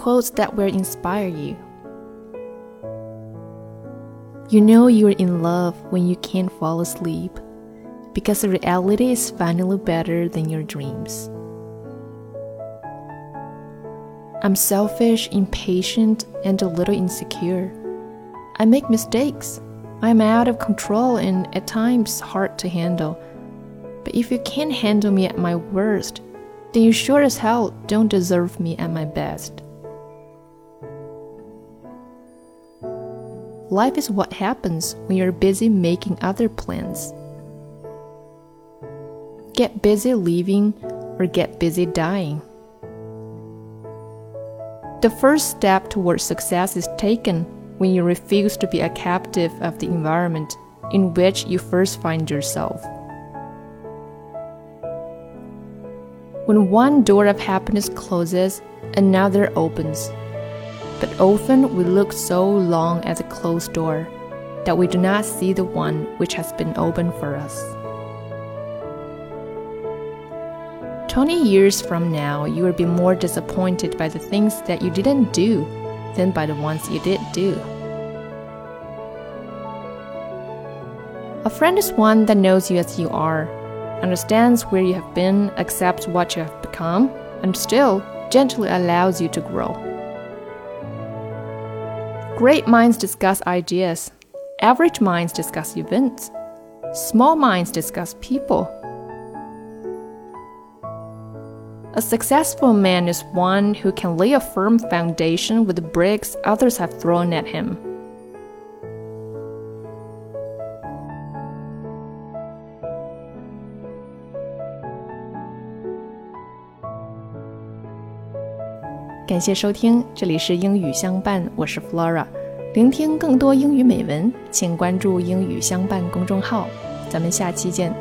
quotes that will inspire you. You know you're in love when you can't fall asleep because the reality is finally better than your dreams. I'm selfish, impatient, and a little insecure. I make mistakes. I'm out of control and at times hard to handle. But if you can't handle me at my worst, then you sure as hell don't deserve me at my best. Life is what happens when you're busy making other plans. Get busy living or get busy dying. The first step towards success is taken when you refuse to be a captive of the environment in which you first find yourself. When one door of happiness closes, another opens. But often we look so long at the closed door that we do not see the one which has been opened for us. 20 years from now, you will be more disappointed by the things that you didn't do than by the ones you did do. A friend is one that knows you as you are, understands where you have been, accepts what you have become, and still gently allows you to grow. Great minds discuss ideas, average minds discuss events, small minds discuss people. A successful man is one who can lay a firm foundation with the bricks others have thrown at him. 感谢收听，这里是英语相伴，我是 Flora。聆听更多英语美文，请关注“英语相伴”公众号。咱们下期见。